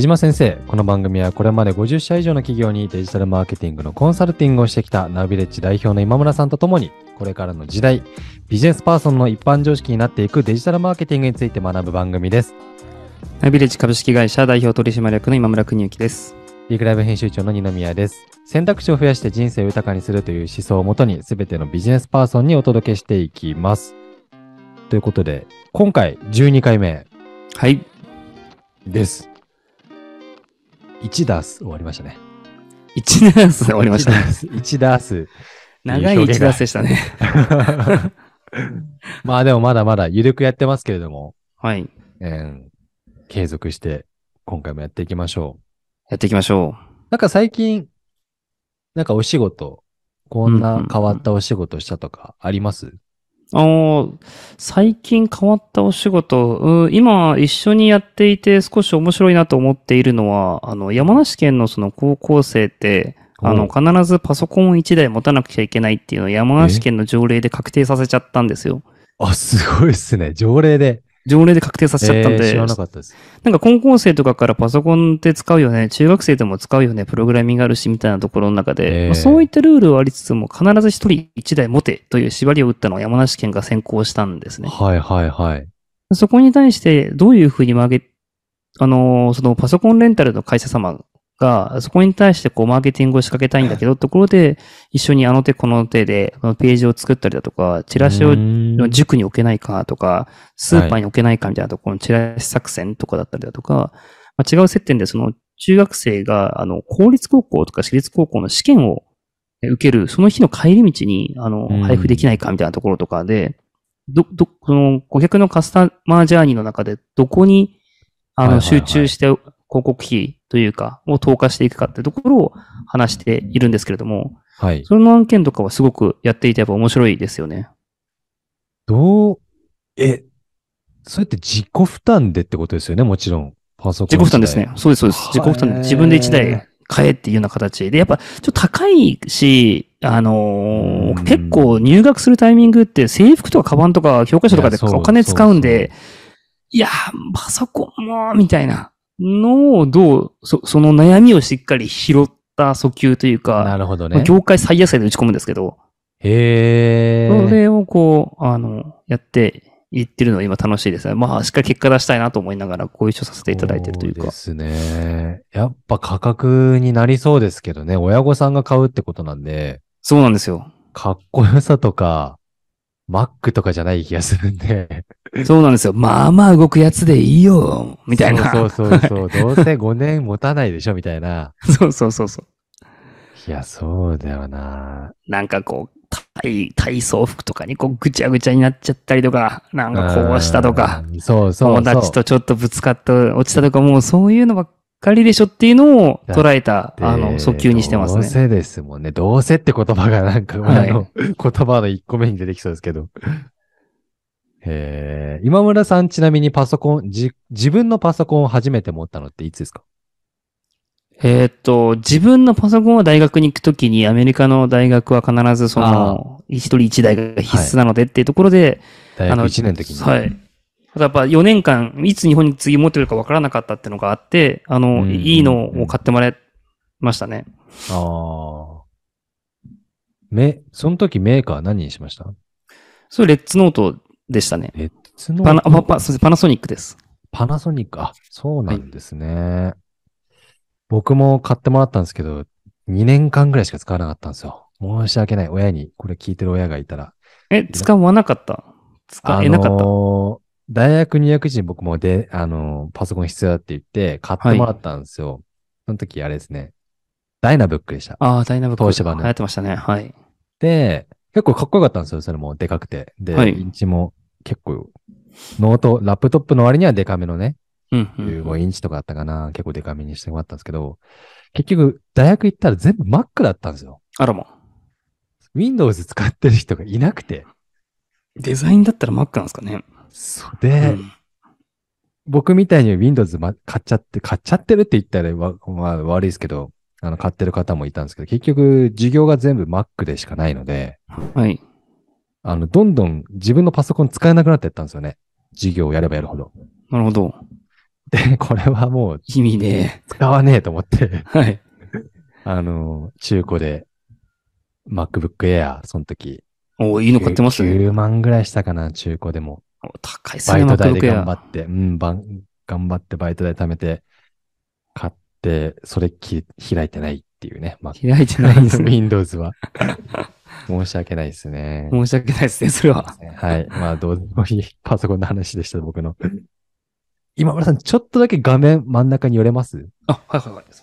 出島先生、この番組はこれまで50社以上の企業にデジタルマーケティングのコンサルティングをしてきたナビレッジ代表の今村さんとともに、これからの時代、ビジネスパーソンの一般常識になっていくデジタルマーケティングについて学ぶ番組です。ナビレッジ株式会社代表取締役の今村邦之です。リークライブ編集長の二宮です。選択肢を増やして人生を豊かにするという思想をもとに、すべてのビジネスパーソンにお届けしていきます。ということで、今回12回目はい。です。1ダース終わりましたね。1ダース終わりましたね。1ダース。長い1ダースでしたね。まあでもまだまだ緩くやってますけれども、はい。えー継続して今回もやっていきましょう。やっていきましょなんか最近、なんかお仕事、こんうんうんうなん変わったお仕事したとかあります、う。あの最近変わったお仕事、うん今一緒にやっていて少し面白いなと思っているのは、あの、山梨県のその高校生って、あの、お必ずパソコンを1台持たなくちゃいけないっていうのを山梨県の条例で確定させちゃったんですよ。あ、すごいっすね。条例で。条例で確定させちゃったんで、えー知らなかったです。なんか高校生とかからパソコンって使うよね、中学生でも使うよね、プログラミングあるしみたいなところの中で、えーまあそういったルールはありつつも、必ず一人一台持てという縛りを打ったのは山梨県が先行したんですね。はいはいはい。そこに対してどういうふうに曲げ、あのーそのパソコンレンタルの会社様が、そこに対してこうマーケティングを仕掛けたいんだけど、ところで一緒にあの手この手でこのページを作ったりだとか、チラシを塾に置けないかとか、スーパーに置けないかみたいなところのチラシ作戦とかだったりだとか、まあ、違う接点でその中学生が、あの、公立高校とか私立高校の試験をえ受ける、その日の帰り道に、あのうん、配布できないかみたいなところとかで、ど、ど、この顧客のカスタマージャーニーの中でどこに、あの、集中して広告費というか、を投下していくかってところを話しているんですけれども、はい。その案件とかはすごくやっていてやっぱ面白いですよね。どう、え、それって自己負担でってことですよね、もちろん。パソコン。自己負担ですね。。そうです、そうです。自己負担で自分で1台買えっていうような形で、やっぱちょっと高いし、あのーうん結構入学するタイミングって制服とかカバンとか教科書とかでお金使うんで、いやー、パソコンも、みたいなのをどう、そその悩みをしっかり拾った訴求というか、なるほどね。まあ業界最安値で打ち込むんですけど、へー。それをこう、あの、やっていってるのは今楽しいですね。まあ、しっかり結果出したいなと思いながらご一緒させていただいてるというかそうで。すね。やっぱ価格になりそうですけどね。親御さんが買うってことなんで、そうなんですよ。かっこよさとか、Mac とかじゃない気がするんで。そうなんですよ。まあまあ動くやつでいいよ、みたいな。そうそうそう。どうせ5年持たないでしょ、みたいな。そうそうそうそう。いや、そうだよな。なんかこう、体、体操服とかにこうぐちゃぐちゃになっちゃったりとか、なんかこうしたとか、そうそう。友達とちょっとぶつかって落ちたとか、もうそういうのばっかりでしょっていうのを捉えた、であの、訴求にしてますね。どうせですもんね。どうせって言葉がなんか、はいあの、言葉の1個目に出てきそうですけど。へえ。今村さんちなみにパソコン、じ、自分のパソコンを初めて持ったのっていつですか？えーっと、自分のパソコンは大学に行くときに、アメリカの大学は必ずその、一人一台が必須なのでっていうところで、大学1年の時に。はい。ただやっぱ4年間、いつ日本に次持ってくるかわからなかったっていうのがあって、あうんうんうの、んいいのを買ってもらいましたね。ああ。め、その時メーカー何にしました？それレッツノートでしたね。レッツのパナ、パ、パ、パナソニックです。パナソニック？あ、そうなんですね。僕も買ってもらったんですけど、2年間ぐらいしか使わなかったんですよ。申し訳ない。親に、これ聞いてる親がいたら。え、使わなかった？使えなかった、あのー大学入学時に僕もで、あのーパソコン必要だって言って買ってもらったんですよ。その時あれですね。ダイナブックでした。ああ、ダイナブック。東芝の流行ってましたね。はい。で、結構かっこよかったんですよ。それもでかくて。で、はいインチも結構、ノート、ラップトップの割にはデカめのね、うん、うん。15インチとかあったかな。結構デカめにしてもらったんですけど、結局、大学行ったら全部 Mac だったんですよ。あらま。Windows 使ってる人がいなくて。デザインだったら Mac なんですかね。そうで、うん僕みたいに Windows、ま、買っちゃって、買っちゃってるって言ったらわ、まあ、悪いですけど、あの、買ってる方もいたんですけど、結局、授業が全部 Mac でしかないので、はい。あの、どんどん自分のパソコン使えなくなっていったんですよね。授業をやればやるほど。なるほど。で、これはもう意味ね。使わねえと思って、はい。あの、中古で MacBook Air、その時。おいいの買ってますね。9万ぐらいしたかな、中古でも。お高いっすね、バイト代で頑張。って、うん、ばん頑張ってバイト代貯めて、買って、それき開いてないっていうね。ま開いてないですね。Windows は。申し訳ないですね。申し訳ないですね、それは。はい。まあ、どうでもいい パソコンの話でした、僕の。今村さん、ちょっとだけ画面真ん中に寄れます？あ、はいはいはい。ち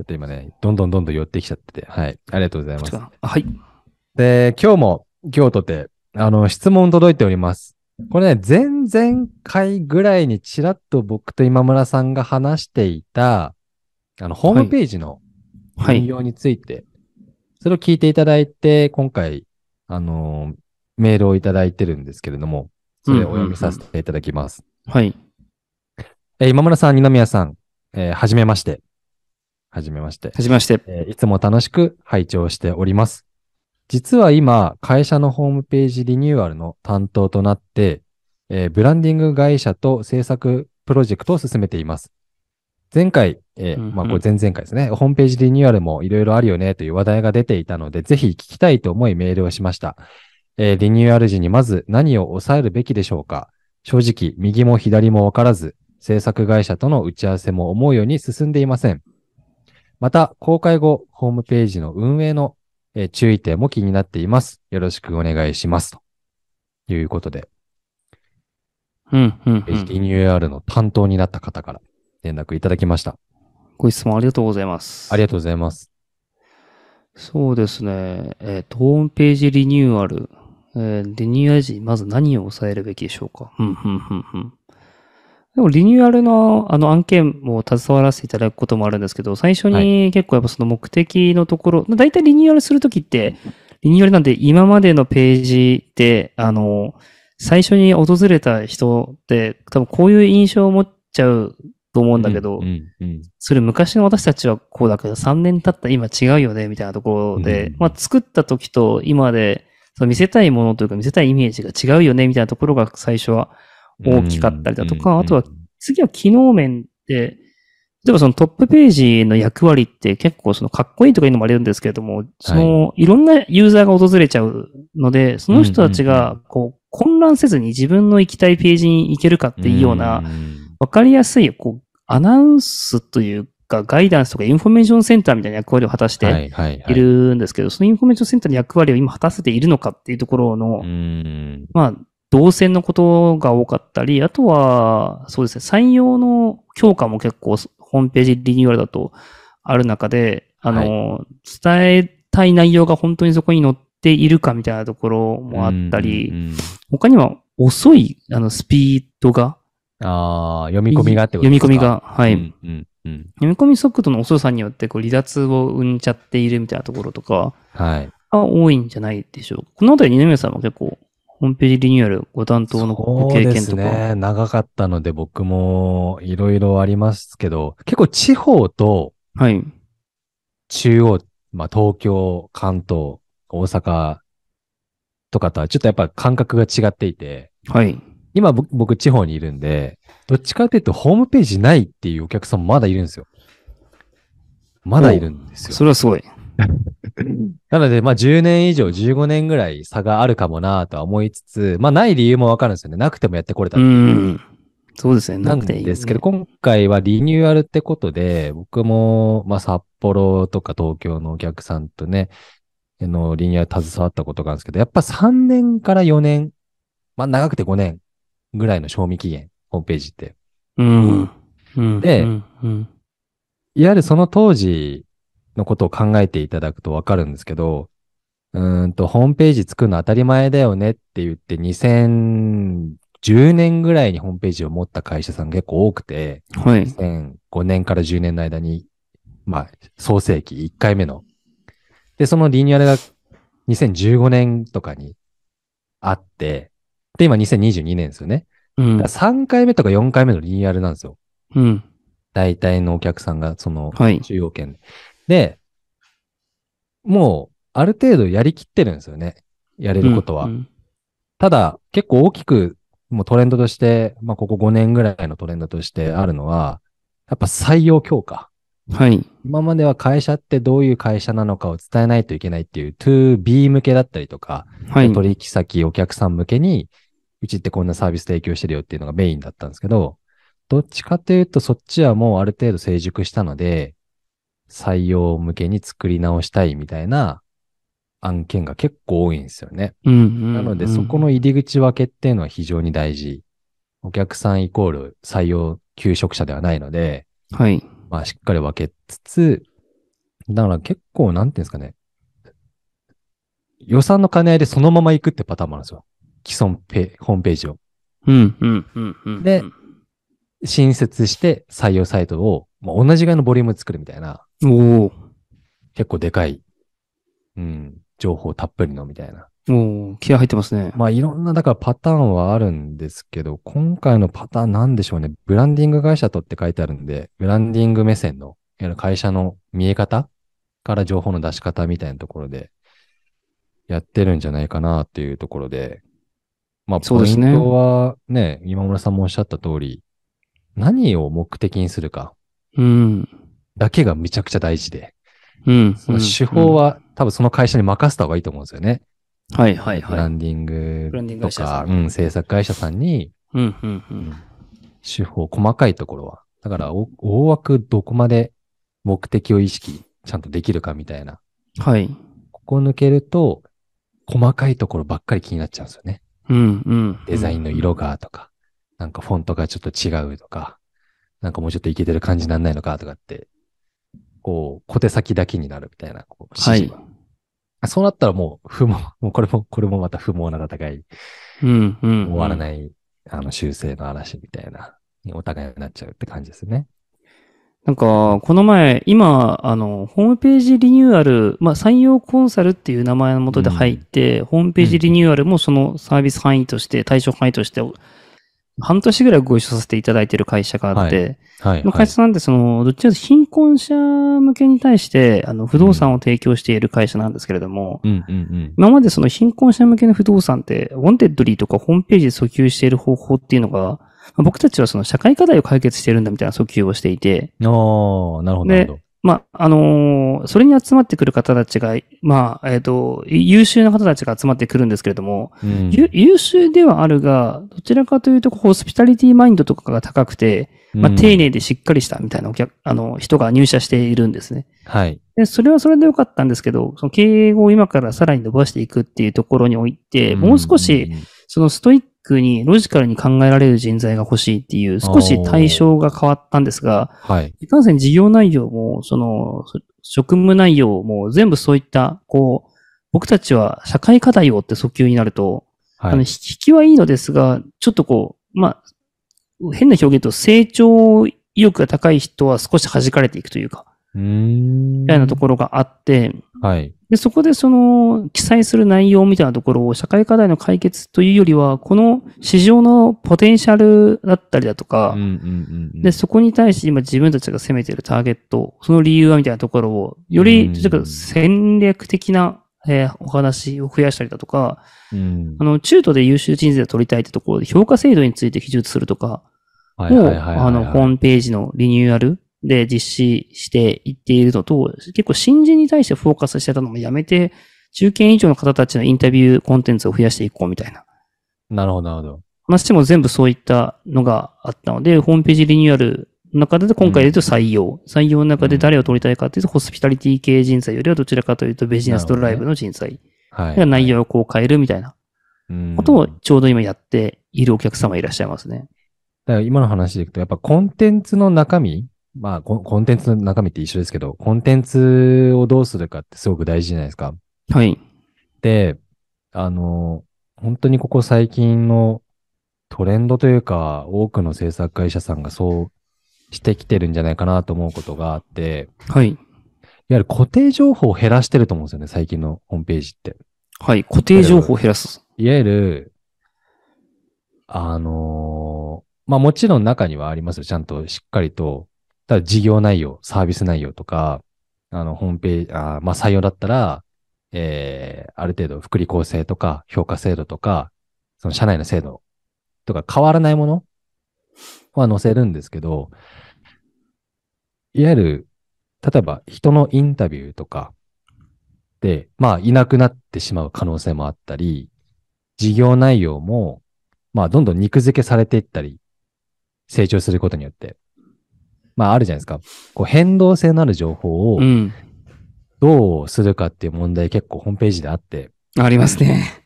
ょっと今ね、どんどんどんどん寄ってきちゃってて。はい。ありがとうございますはい。で、今日も、今日とて、あの、質問届いております。これね、前々回ぐらいにちらっと僕と今村さんが話していた、あの、ホームページのはい。運用について、それを聞いていただいて、今回、あのーメールをいただいてるんですけれども、それをお読みさせていただきます。はい。えー今村さん、二宮さん、えーはじめまして。はじめまして。はじめまして。えーいつも楽しく拝聴しております。実は今、会社のホームページリニューアルの担当となって、えーブランディング会社と制作プロジェクトを進めています。前回、えーうんうんまあ、これ前々回ですね。ホームページリニューアルもいろいろあるよねという話題が出ていたので、ぜひ聞きたいと思いメールをしました。えーリニューアル時にまず何を抑えるべきでしょうか正直、右も左もわからず、制作会社との打ち合わせも思うように進んでいません。また、公開後、ホームページの運営の、えー注意点も気になっています。よろしくお願いします。ということで、うん、うん、リん。ニューアルの担当になった方から連絡いただきました。ご質問ありがとうございます。ありがとうございます。そうですね。えっ、と、ホームページリニューアル。えーリニューアル時、まず何を抑えるべきでしょうか？うん、うん、うん、うん。でも、リニューアルの、あの、案件も携わらせていただくこともあるんですけど、最初はに結構やっぱその目的のところ、だいたいリニューアルするときって、リニューアルなんで今までのページで、あの、最初に訪れた人って、多分こういう印象を持っちゃうと思うんだけど、うん、うん、うん。それ昔の私たちはこうだけど、3年経った今違うよね、みたいなところで、うん。まあ作った時と今で、その見せたいものというか見せたいイメージが違うよね、みたいなところが最初は大きかったりだとか、うんあとは次は機能面で、例えばそのトップページの役割って結構そのかっこいいとかいうのもあるんですけれども、そのいろんなユーザーが訪れちゃうので、その人たちがこう混乱せずに自分の行きたいページに行けるかっていうような、んわかりやすい、こう、アナウンスというか、ガイダンスとかインフォメーションセンターみたいな役割を果たしはてい、るんですけど、そのインフォメーションセンターの役割を今果たせているのかっていうところの、うん。まあ、動線のことが多かったり、あとは、そうですね、採用の強化も結構、ホームページリニューアルだとある中で、あの、伝えたい内容が本当にそこに載っているかみたいなところもあったり、うんうんうん他には遅い、あの、スピードが、ああ、読み込みがってこと読みですか？込みが、はい、うん、うん、うん。読み込み速度の遅さによってこう離脱を生んじゃっているみたいなところとかはい。が多いんじゃないでしょうか。このあたり二宮さんも結構ホームページリニューアルご担当のごそうです経験とか。ね。長かったので僕もいろいろありますけど、結構地方とはい。中央、まあ東京、関東、大阪とかとはちょっとやっぱ感覚が違っていて、はい。今僕僕地方にいるんで、どっちかというとホームページないっていうお客さんもまだいるんですよ。まだいるんですよ。それはすごい。なので、まあ10年以上、15年ぐらい差があるかもなとは思いつつ、まあない理由もわかるんですよね。なくてもやってこれたう。ん。そうですね。なくていい、ね。ですけど、今回はリニューアルってことで、僕も、まあ、札幌とか東京のお客さんとね、あの、リニューアル携わったことがあるんですけど、やっぱ3年から4年、まあ、長くて5年ぐらいの賞味期限、ホームページって。うん。うん。でうんうんいわゆるその当時のことを考えていただくとわかるんですけど、うーんと、ホームページ作るの当たり前だよねって言って、2010年ぐらいにホームページを持った会社さん結構多くて、はい。2005年から10年の間に、まあ、創世期1回目の。で、そのリニューアルが2015年とかにあって、で、今2022年ですよね。うんだから3回目とか4回目のリニューアルなんですよ。うん。大体のお客さんが、その、はい。中央圏で。で、もう、ある程度やりきってるんですよね。やれることは。うんただ、結構大きくもうトレンドとして、まあここ5年ぐらいのトレンドとしてあるのは、やっぱ採用強化。はい。今までは会社ってどういう会社なのかを伝えないといけないっていう 2B 向けだったりとか、はい。取引先、お客さん向けに、うちってこんなサービス提供してるよっていうのがメインだったんですけど、どっちかというとそっちはもうある程度成熟したので、採用向けに作り直したいみたいな案件が結構多いんですよね。うんうん。なのでそこの入り口分けっていうのは非常に大事。お客さんイコール採用求職者ではないので、はい。まあしっかり分けつつ、だから結構なんていうんですかね。予算の兼ね合いでそのまま行くってパターンもあるんですよ。既存ペホームページを。うんうんうんうん。で新設して採用サイトを、まあ、同じぐらいのボリュームで作るみたいな、おお結構でかい、うん、情報たっぷりのみたいな。おお気合入ってますね。まあいろんな、だからパターンはあるんですけど、今回のパターンなんでしょうね。ブランディング会社とって書いてあるんで、ブランディング目線の、会社の見え方から情報の出し方みたいなところで、やってるんじゃないかなっていうところで、まあ、ポイントはね、今村さんもおっしゃった通り、何を目的にするかうん。だけがめちゃくちゃ大事で、うん。その手法は多分その会社に任せた方がいいと思うんですよね。うん、はいはいはい。ブランディングと会社さか、んうん、制作会社さんに、うんうんうん。手法、細かいところは。だから、お大枠どこまで目的を意識ちゃんとできるかみたいな。はい。ここ抜けると、細かいところばっかり気になっちゃうんですよね。うんうん。デザインの色がとか、なんかフォントがちょっと違うとか、なんかもうちょっといけてる感じになんないのかとかって、こう、小手先だけになるみたいな、こうはい指示がそうなったらもう、不毛、もうこれも、これもまた不毛な戦い、うんうん。終わらい。ない、あの、修正の嵐みたいな、お互いになっちゃうって感じですね。なんか、この前、今、あの、ホームページリニューアル、まあ、採用コンサルっていう名前のもとで入って、ホームページリニューアルもそのサービス範囲として、対象範囲として、半年ぐらいご一緒させていただいている会社があって、はい。まあ、会社さんってその、どっちかというと貧困者向けに対して、あの、不動産を提供している会社なんですけれども、うんうんうん。今までその貧困者向けの不動産って、 Wantedly とかホームページで訴求している方法っていうのが、まあ僕たちはその社会課題を解決しているんだみたいな訴求をしていて、ああ、なるほど、なるほど。まあ、あのーそれに集まってくる方たちが、まあ、えっ、と、優秀な方たちが集まってくるんですけれども、うんゆ優秀ではあるが、どちらかというと、ホスピタリティマインドとかが高くて、まあ、丁。寧でしっかりしたみたいなお客、あの、人が入社しているんですね。はい。で、それはそれでよかったんですけど、その経営を今からさらに伸ばしていくっていうところにおいて、もう少し、そのストイックに、ロジカルに考えられる人材が欲しいっていう、少し対象が変わったんですが、はい。いかんせん事業内容も、その、そ職務内容も全部そういった、こう、僕たちは社会課題をって訴求になると、あの、はい。引きはいいのですが、ちょっとこう、まあ、変な表現と成長意欲が高い人は少し弾かれていくというか。みたいなところがあって、はい。で、そこでその、記載する内容みたいなところを社会課題の解決というよりは、この市場のポテンシャルだったりだとか、うんうんうんうん。で、そこに対して今自分たちが攻めているターゲット、その理由はみたいなところを、ようんり、ちょっと戦略的な、えーお話を増やしたりだとか、うんあの、中途で優秀人材を取りたいってところで評価制度について記述するとか、はいを、はいはいはいあの、ホームページのリニューアルで実施していっているのと、結構新人に対してフォーカスしてたのもやめて、中堅以上の方たちのインタビューコンテンツを増やしていこうみたいななるほど、なるほど。話も全部そういったのがあったので、ホームページリニューアルの中で今回で言うと採用。採用の中で誰を取りたいかというと、ホスピタリティ系人材よりはどちらかというとビジネスドライブの人材。はい。が内容をこう変えるみたいなうんことをちょうど今やっているお客様いらっしゃいますね。だから今の話でいくと、やっぱコンテンツの中身、まあコンコンテンツの中身って一緒ですけど、コンテンツをどうするかってすごく大事じゃないですか。はい。で、あの、本当にここ最近のトレンドというか、多くの制作会社さんがそうしてきてるんじゃないかなと思うことがあって、はい。いわゆる固定情報を減らしてると思うんですよね、最近のホームページって。はい。固定情報を減らす。いわゆる、あのーまあもちろん中にはありますよ。ちゃんとしっかりと、ただ事業内容、サービス内容とか、あの、ホームページ、あまあ採用だったら、えー、ある程度福利厚生とか評価制度とか、その社内の制度とか変わらないものは載せるんですけど、いわゆる、例えば人のインタビューとかで、まあいなくなってしまう可能性もあったり、事業内容も、まあどんどん肉付けされていったり、成長することによって。まああるじゃないですか。こう変動性のある情報をうん。どうするかっていう問題結構ホームページであって、ありますね。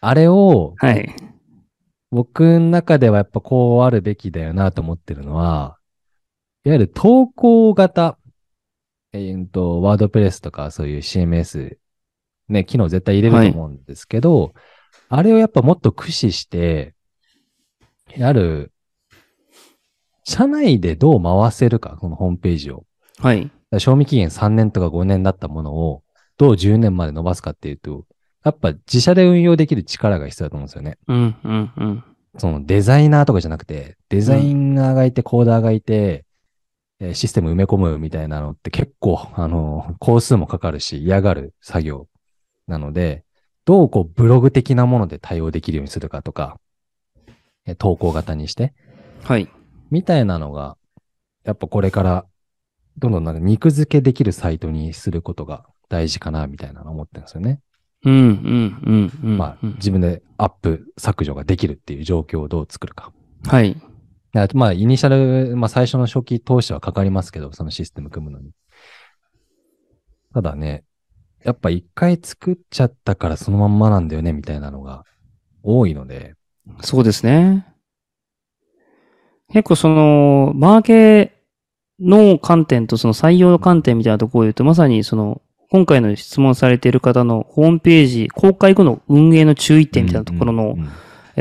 あれをはい。僕の中ではやっぱこうあるべきだよなと思ってるのは、いわゆる投稿型、えーと、ワードプレスとかそういう CMS、ね、機能絶対入れると思うんですけど、あれをやっぱもっと駆使して、ある、社内でどう回せるか、このホームページを。はい。賞味期限3年とか5年だったものを、どう10年まで伸ばすかっていうと、やっぱ自社で運用できる力が必要だと思うんですよね。うん、うん、うん。そのデザイナーとかじゃなくて、デザイナーがいて、コーダーがいて、えーシステム埋め込むみたいなのって結構、あの、工数もかかるし、嫌がる作業なので、どうこうブログ的なもので対応できるようにするかとか、えー投稿型にして、はい。みたいなのが、やっぱこれから、どんどんなんか肉付けできるサイトにすることが大事かな、みたいなの思ってるんですよね。うん、うん、うん、うん。まあ、うん自分でアップ削除ができるっていう状況をどう作るか。はい。まあ、イニシャル、まあ、最初の初期投資はかかりますけど、そのシステム組むのに。ただね、やっぱ一回作っちゃったからそのまんまなんだよね、みたいなのが多いので、そうですね。結構その、マーケの観点とその採用の観点みたいなところを言うと、まさにその、今回の質問されている方のホームページ、公開後の運営の注意点みたいなところの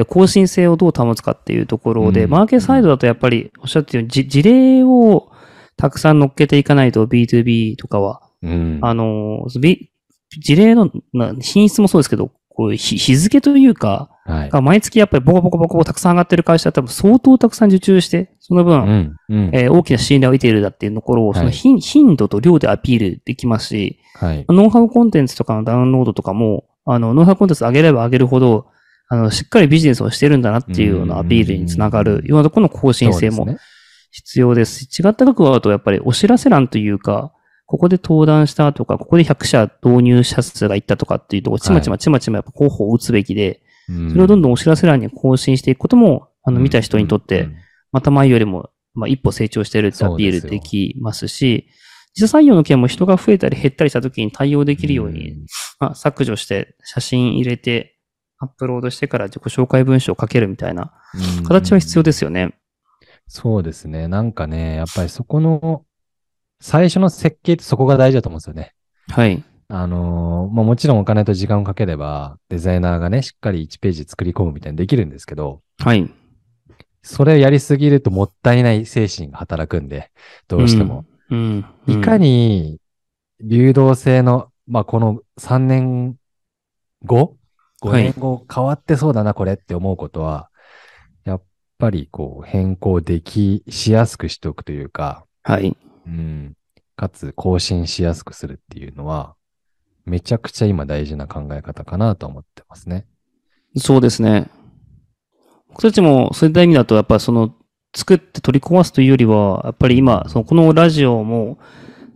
更新性をどう保つかっていうところで、うんマーケサイドだとやっぱりおっしゃってるように、じ事例をたくさん乗っけていかないと B2B とかは、うん。あの、び事例のな品質もそうですけど、こう日日付というか、はい。が毎月やっぱりボコボコボコボコたくさん上がってる会社は多分相当たくさん受注して、その分、うん、うん。えー大きな信頼を得ているだっていうところを、そのはい頻頻度と量でアピールできますし、はい。ノウハウコンテンツとかのダウンロードとかも、あの、ノウハウコンテンツ上げれば上げるほど、あの、しっかりビジネスをしてるんだなっていうようなアピールにつながるようなところの更新性も必要ですし、違った角度だとやっぱりお知らせ欄というか、ここで登壇したとか、ここで100社導入者数がいったとかっていうところ、ちまちまちまちまやっぱ候補を打つべきで、うん。それをどんどんお知らせ欄に更新していくことも、あの、見た人にとって、うん。また前よりも、まあ、一歩成長してるってアピールできますし、自社採用の件も人が増えたり減ったりした時に対応できるように、まあ、削除して写真入れて、アップロードしてから自己紹介文章を書けるみたいなうん。形は必要ですよね。そうですね。なんかね、やっぱりそこの、最初の設計ってそこが大事だと思うんですよね。はい。あのーまあもちろんお金と時間をかければ、デザイナーがね、しっかり1ページ作り込むみたいにできるんですけど、はい。それをやりすぎるともったいない精神が働くんで、どうしても。うん。うん。いかに、流動性の、まあ、この3年後 ?5 はい年後変わってそうだな、これって思うことは、やっぱりこう変更でき、しやすくしておくというか、はい。うん。かつ更新しやすくするっていうのは、めちゃくちゃ今大事な考え方かなと思ってますね。そうですね。僕たちもそういった意味だと、やっぱりその、作って取り壊すというよりは、やっぱり今、そのこのラジオも、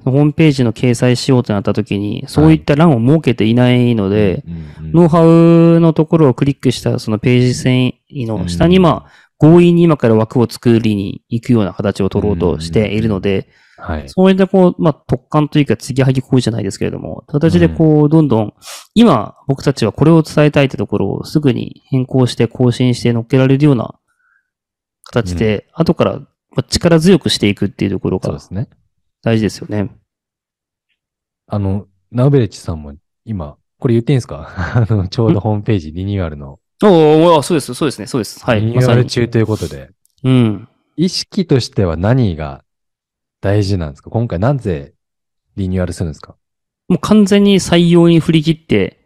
ホームページの掲載しようとなった時に、そういった欄を設けていないので、うんうんノウハウのところをクリックしたそのページ遷移の下に、うんまあ、強引に今から枠を作りに行くような形を取ろうとしているので、はい。そういったこう、まあ、特感というか、継ぎはぎ行為じゃないですけれども、形でこう、どんどん、今、僕たちはこれを伝えたいってところをすぐに変更して更新して乗っけられるような形で、後からまあ力強くしていくっていうところがそうですね。大事ですよね。あの、ナウベレッジさんも今、これ言っていいんですか？あの、ちょうどホームページリニューアルの、おーおーそうです、そうですね、そうです。はい。リニューア。ル中ということで、うん。意識としては何が大事なんですか？今回なぜリニューアルするんですか？もう完全に採用に振り切って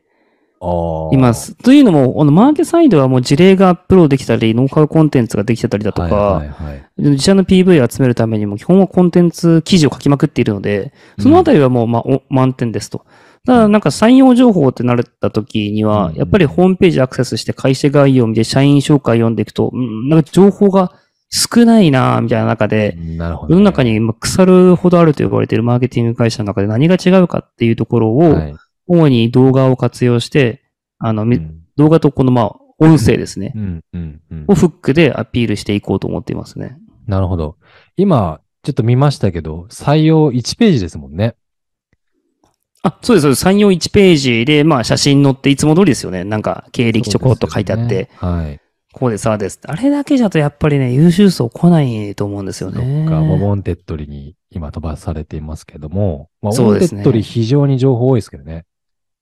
あいま。す。というのも、あの、マーケサイドはもう事例がアップロードできたり、ノウハウコンテンツができてたりだとか、はいはいはい。自社の PV を集めるためにも、基本はコンテンツ記事を書きまくっているので、そのあたりはもう、まあ、お満点ですと。ただなんか採用情報ってなれた時にはうん、やっぱりホームページアクセスして会社概要を見て社員紹介読んでいくと、うんなんか情報が少ないなぁみたいな中で、なるほど、世の中にまあ腐るほどあると呼ばれているマーケティング会社の中で何が違うかっていうところを、はい主に動画を活用して、あの、みうん動画とこのまあ、音声ですね。うんうんうんをフックでアピールしていこうと思っていますね。なるほど。今、ちょっと見ましたけど、採用1ページですもんね。あ、そうです、そうです。3、4、1ページで、まあ、写真載っていつも通りですよね。なんか、経歴ちょこっと書いてあって、ねはい。こうです、ああです。あれだけじゃとやっぱりね、優秀層来ないと思うんですよそっか、ね。まあウォンテッドリに今飛ばされていますけども、まあ、ウォンテそうですねッドリ非常に情報多いですけどね。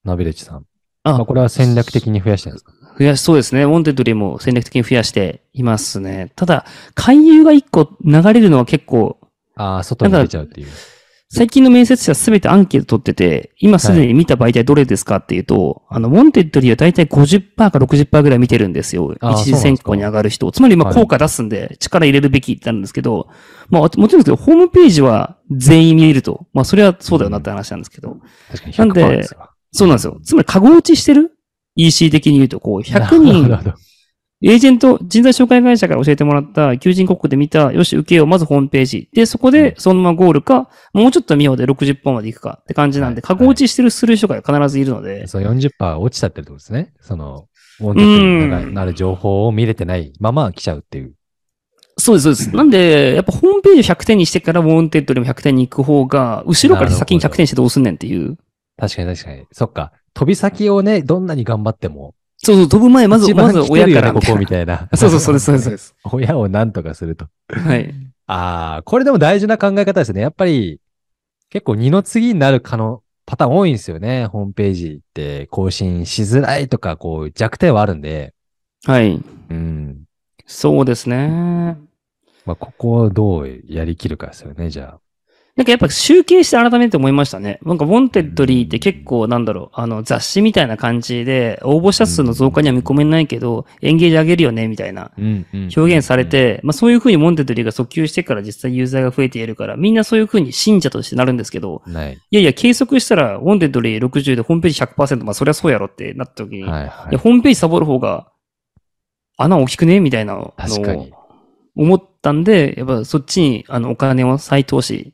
ナビレッジさん。まあ、あ、これは戦略的に増やしてるんですか？増やし、そうですね。ウォンテッドリーも戦略的に増やしていますね。ただ、勧誘が1個流れるのは結構、ああ、外に出ちゃうっていう。最近の面接者すべてアンケート取ってて、今すでに見た媒体どれですかっていうと、あの、ウォンテッドリーは大体50%か60%ぐらい見てるんですよ。一次選考に上がる人。つまり、まあ、はい効果出すんで、力入れるべきってなるんですけど、まあ、もちろんですけど、ホームページは全員見えると。まあ、それはそうだよなって話なんですけど。確かになんで100%ですわ。そうなんですよ。つまり、カゴ落ちしてる ?EC 的に言うと、こう、100なる人エージェント、人材紹介会社から教えてもらった求人広告で見た、よし、受けよう、まずホームページ。で、そこうんで、そのままゴールか、もうちょっと見ようで60本まで行くかって感じなんで、はいカゴ落ちしてるする人が必ずいるので、そう、40%落ちちゃってるってことですね。その、ウォンテッドリになる情報を見れてないまま来ちゃうっていう。そうです、そうです。なんで、やっぱホームページを100点にしてから、ウォンテッドでも100点に行く方が、後ろから先に100点してどうすんねんっていう。確かに確かに。そっか。飛び先をね、どんなに頑張っても、そうそう、飛ぶ前、まず、まず親来てるよね、ここからみたいな。そうそう、そうです、そうです、そうです。親を何とかすると。はい。ああ、これでも大事な考え方ですね。やっぱり、結構二の次になる可能、パターン多いんですよね。ホームページって更新しづらいとか、こう弱点はあるんで。はい。うん。そうですね。まあ、ここをどうやりきるかですよね、じゃなんかやっぱ集計して改めて思いましたね。なんか、ウォンテッドリーって結構なんだろう、あの雑誌みたいな感じで、応募者数の増加には見込めないけど、エンゲージ上げるよね、みたいな。表現されて、まあそういう風にウォンテッドリーが訴求してから実際ユーザーが増えているから、みんなそういう風に信者としてなるんですけど、うん、ない。いやいや、計測したら、ウォンテッドリー60でホームページ100%、まあそりゃそうやろってなった時に、い、はい、はいや、。ホームページサボる方が、穴大きくね？みたいなのを。思ったんで、やっぱそっちにあのお金を再投資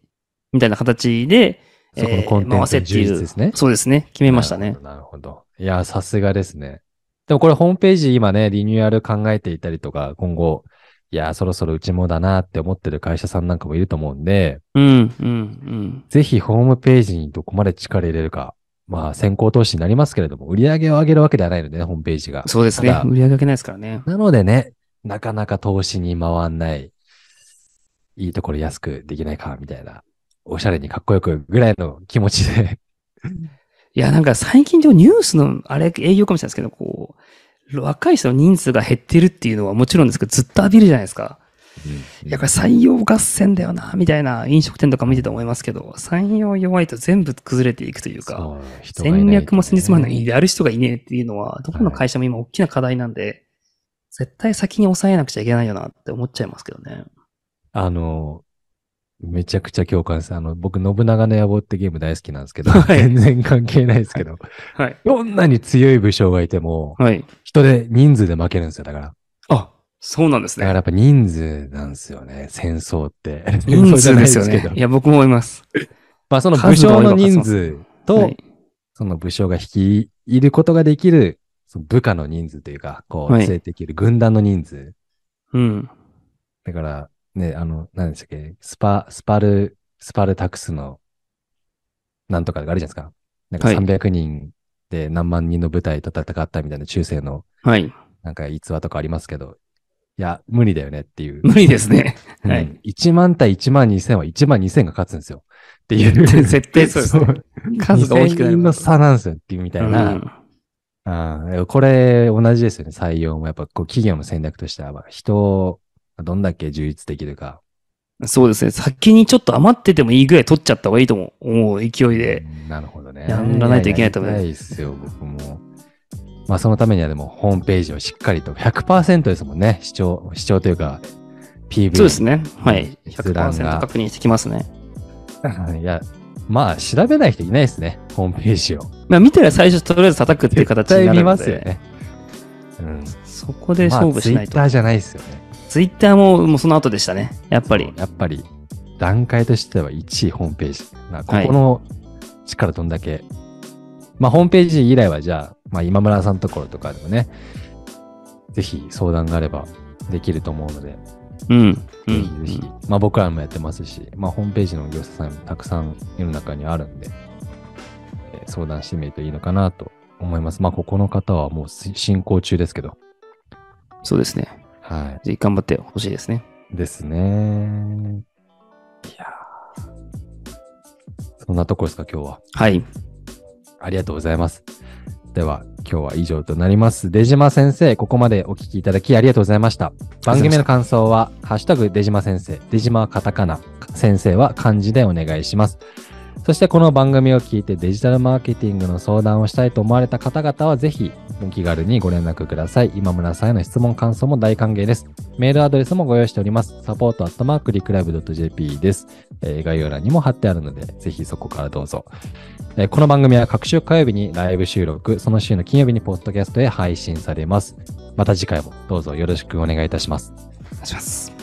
みたいな形で、そこのコンテンツ充実ですね。そうですね。決めましたね。なるほど。いや、さすがですね。でもこれホームページ今ね、リニューアル考えていたりとか、今後、いや、そろそろうちもだなって思ってる会社さんなんかもいると思うんで、うん、うん、うん。ぜひホームページにどこまで力入れるか。まあ、先行投資になりますけれども、売り上げを上げるわけではないのでね、ホームページが。そうですね。売り上げ上げないですからね。なのでね、なかなか投資に回んない、いいところ安くできないか、みたいな、おしゃれにかっこよくぐらいの気持ちで。いや、なんか最近でニュースの、あれ、営業かもしれないですけど、こう、若い人の人数が減ってるっていうのはもちろんですけど、ずっと浴びるじゃないですか。いや、これ採用合戦だよな、みたいな飲食店とか見てて思いますけど、採用弱いと全部崩れていくというか、そう人がいない戦略も戦術もないねやる人がいねえっていうのは、どこの会社も今大きな課題なんで、絶対先に抑えなくちゃいけないよなって思っちゃいますけどね。あの、めちゃくちゃ共感です。あの、僕、信長の野望ってゲーム大好きなんですけど、はい全然関係ないですけど、はい。どんなに強い武将がいても、はい。人で、人数で負けるんですよ。だから。あ、そうなんですね。だからやっぱ人数なんですよね。戦争って。人数ですよ。ねいや、僕も思います。まあその武将の人数と、はい。その武将が率いることができる、その部下の人数というか、こう、はい連れていける軍団の人数。うん。だから、ね、あの、何でしたっけ、スパ、スパル、スパルタクスの、なんとかがあるじゃないですか。なんかはい300人で何万人の部隊と戦ったみたいな中世の、はい。なんか逸話とかありますけど、いや、無理だよねっていう。無理ですね。うんはい。1万対1万2000は1万2000が勝つんですよ。っていう。絶対そうですね数が大きくな2000る人の差なんですよっていうみたいな。うんああこれ同じですよね。採用もやっぱこう企業の戦略としては、まあ人をどんだけ充実できるか。そうですね。先にちょっと余っててもいいぐらい取っちゃった方がいいと思う思う勢いで。うんなるほどね。やらないといけないと思いますいですよ、僕も。まあそのためにはでもホームページをしっかりと100%ですもんね。視聴、視聴というか PV。そうですね。はい。閲覧が100%確認してきますね。いや、まあ、調べない人いないですね、ホームページを。まあ見たら最初とりあえず叩くっていう形になるので。見ますよね。うん。そこで勝負しないと。ツイッターじゃないですよね。ツイッターももうその後でしたね。やっぱり。やっぱり、段階としては1位ホームページ。まあ、ここの力どんだけ、まあ、ホームページ以来はじゃあ、まあ、今村さんのところとかでもね、ぜひ相談があればできると思うので、うん。うぜひんぜひ、まあ僕らもやってますし、まあホームページの業者さんもたくさん世の中にあるんで、えー相談してみるといいのかなと思います。まあここの方はもうし進行中ですけど、そうですね。はぜひ頑張ってほしいですね。い。ですね。いやーそんなとこですか、今日は。はい。ありがとうございます。では、今日は以上となります。出島先生、ここまでお聞きいただきありがとうございました。番組の感想は、ハッシュタグ出島先生、出島はカタカナ、先生は漢字でお願いします。そしてこの番組を聞いてデジタルマーケティングの相談をしたいと思われた方々はぜひお気軽にご連絡ください。今村さんへの質問、感想も大歓迎です。メールアドレスもご用意しております。サポートアットマークリクライブ .jp です、えー概要欄にも貼ってあるので、ぜひそこからどうぞ。えーこの番組は各週火曜日にライブ収録、その週の金曜日にポッドキャストへ配信されます。また次回もどうぞよろしくお願いいたします。お願いします。